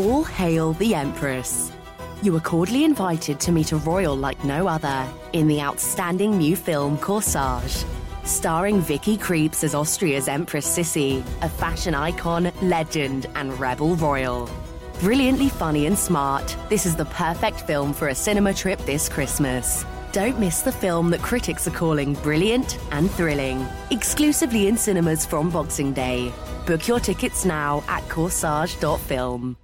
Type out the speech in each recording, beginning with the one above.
All hail the Empress. You are cordially invited to meet a royal like no other in the outstanding new film Corsage. Starring Vicky Creeps as Austria's Empress Sissi, a fashion icon, legend, and rebel royal. Brilliantly funny and smart, this is the perfect film for a cinema trip this Christmas. Don't miss the film that critics are calling brilliant and thrilling. Exclusively in cinemas from Boxing Day. Book your tickets now at corsage.film.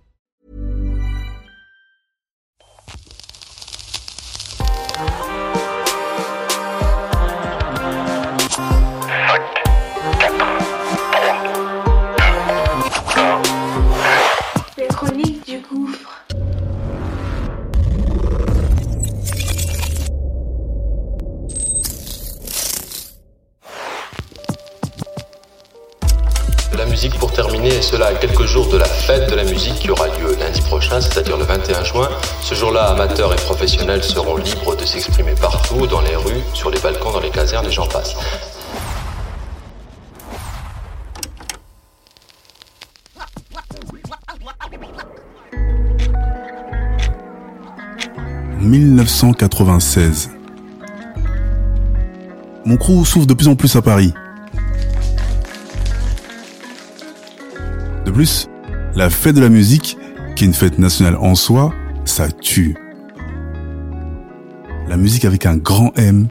pour terminer, et cela à quelques jours de la fête de la musique qui aura lieu lundi prochain, c'est-à-dire le 21 juin. Ce jour-là, amateurs et professionnels seront libres de s'exprimer partout, dans les rues, sur les balcons, dans les casernes et j'en passe. En 1996. Mon crew s'ouvre de plus en plus à Paris. Plus, la fête de la musique, qui est une fête nationale en soi, ça tue. La musique avec un grand M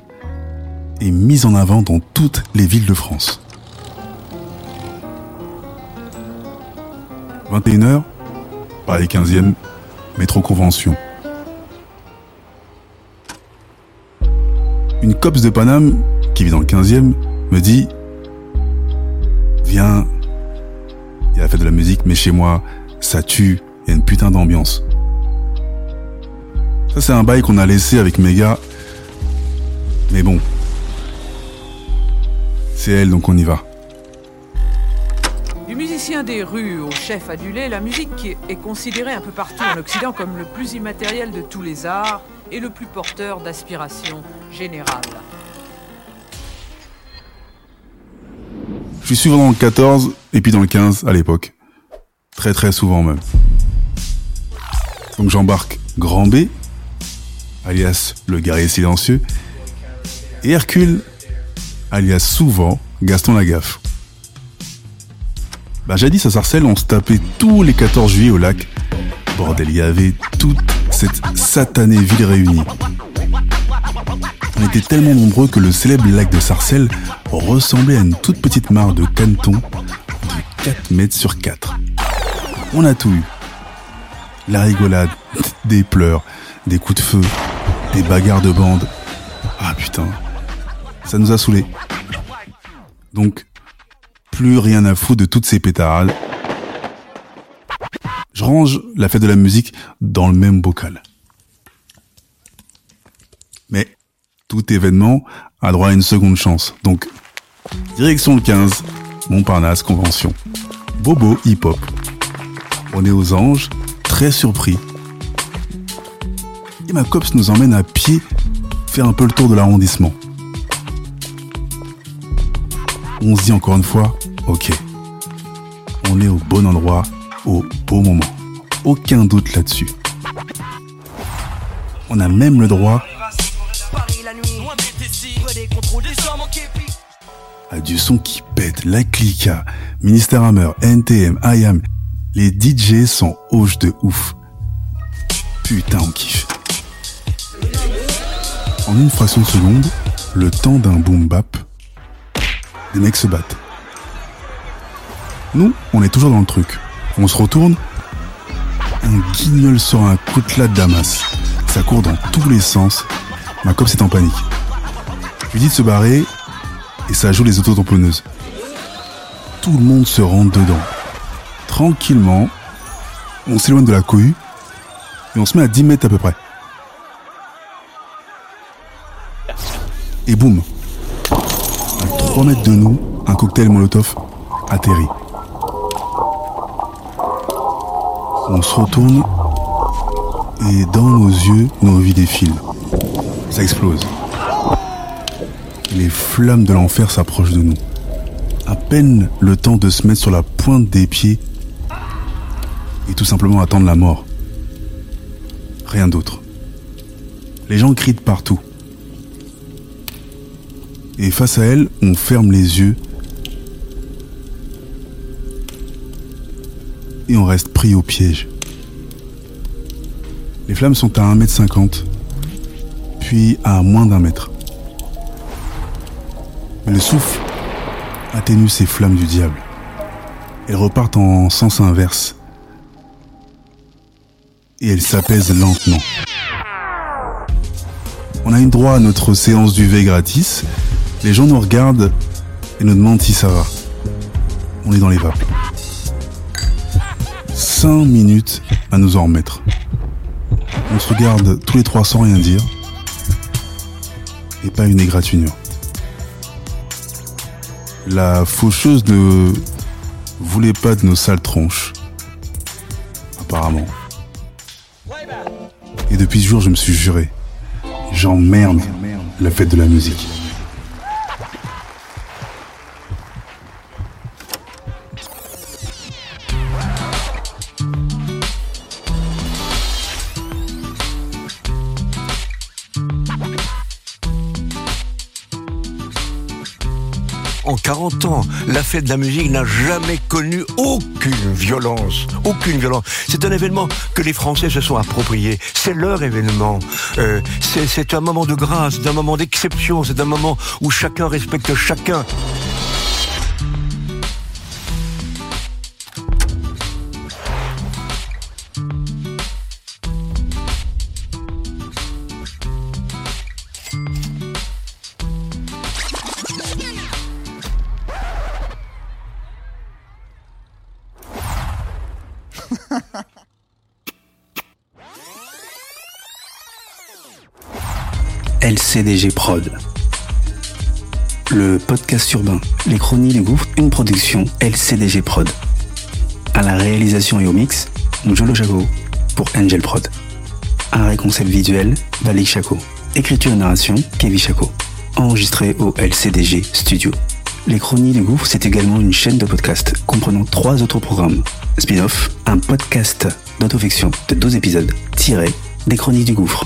est mise en avant dans toutes les villes de France. 21h, Paris 15e, métro convention. Une copse de Paname, qui vit dans le 15e, me dit Viens, fête de la musique, mais chez moi, ça tue, il y a une putain d'ambiance. Ça, c'est un bail qu'on a laissé avec mes gars. Mais bon. C'est elle, donc on y va. Du musicien des rues au chef adulé, la musique est considérée un peu partout en Occident comme le plus immatériel de tous les arts et le plus porteur d'aspiration générale. Je suis souvent dans le 14 et puis dans le 15 à l'époque. Très très souvent même. Donc j'embarque Grand B, alias le guerrier silencieux, et Hercule, alias souvent Gaston Lagaffe. Bah jadis à Sarcelles, on se tapait tous les 14 juillet au lac. Bordel, il y avait toute cette satanée ville réunie. On était tellement nombreux que le célèbre lac de Sarcelles ressemblait à une toute petite mare de caneton de 4 mètres sur 4. On a tout eu. La rigolade, des pleurs, des coups de feu, des bagarres de bande. Ah putain, ça nous a saoulés. Donc, plus rien à foutre de toutes ces pétarades. Je range la fête de la musique dans le même bocal. Mais tout événement a droit à une seconde chance. Donc, direction le 15, Montparnasse Convention. Bobo Hip Hop. On est aux anges, très surpris. Et ma copse nous emmène à pied faire un peu le tour de l'arrondissement. On se dit encore une fois, ok, on est au bon endroit, au beau moment. Aucun doute là-dessus. On a même le droit à du son qui pète, la clica, Ministère Hammer, NTM, IAM. Les DJ sont hoches de ouf. Putain, on kiffe. En une fraction de seconde, le temps d'un boom bap, des mecs se battent. Nous, on est toujours dans le truc. On se retourne, un guignol sort un coutelas de Damas. Ça court dans tous les sens. Ma copse est en panique. Je lui dis de se barrer et ça joue les autotamponneuses. Tout le monde se rentre dedans. Tranquillement, on s'éloigne de la cohue et on se met à 10 mètres à peu près. Et boum À 3 mètres de nous, un cocktail Molotov atterrit. On se retourne et dans nos yeux, nos vies défilent. Ça explose. Les flammes de l'enfer s'approchent de nous. À peine le temps de se mettre sur la pointe des pieds, et tout simplement attendre la mort. Rien d'autre. Les gens crient partout. Et face à elle, on ferme les yeux et on reste pris au piège. Les flammes sont à 1m50, puis à moins d'un mètre. Le souffle atténue ces flammes du diable. Elles repartent en sens inverse. Et elles s'apaisent lentement. On a eu droit à notre séance du V gratis. Les gens nous regardent et nous demandent si ça va. On est dans les vapes. 5 minutes à nous en remettre. On se regarde tous les trois sans rien dire. Et pas une égratignure. La faucheuse ne voulait pas de nos sales tronches. Apparemment. Et depuis ce jour, je me suis juré. J'emmerde la fête de la musique. En 40 ans, la fête de la musique n'a jamais connu aucune violence. Aucune violence. C'est un événement que les Français se sont appropriés. C'est leur événement. Euh, c'est- un moment de grâce, d'un moment d'exception. C'est un moment où chacun respecte chacun. LCDG Prod. Le podcast urbain, les chronies du gouffre, une production LCDG Prod. À la réalisation et au mix, Njolo Chaco pour Angel Prod. Un concept visuel, Valik Chaco. Écriture et narration, Kevin Chaco. Enregistré au LCDG Studio. Les Chronies du Gouffre, c'est également une chaîne de podcast comprenant trois autres programmes. Spin-off, un podcast d'autofiction de 12 épisodes, tiré des Chroniques du Gouffre.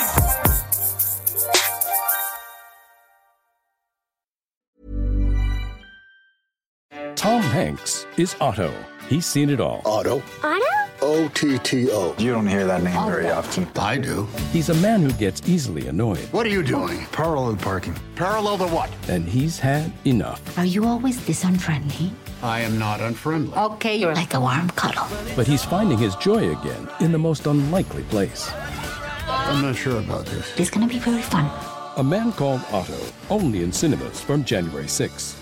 Hanks is Otto. He's seen it all. Otto. Otto? O T T O. You don't hear that name very often. I do. He's a man who gets easily annoyed, What are you doing? Parallel parking. Parallel to what? and he's had enough. Are you always this unfriendly? I am not unfriendly. Okay, you're like a warm cuddle. But he's finding his joy again in the most unlikely place. I'm not sure about this. It's gonna be very fun. A Man Called Otto, only in cinemas from January 6th.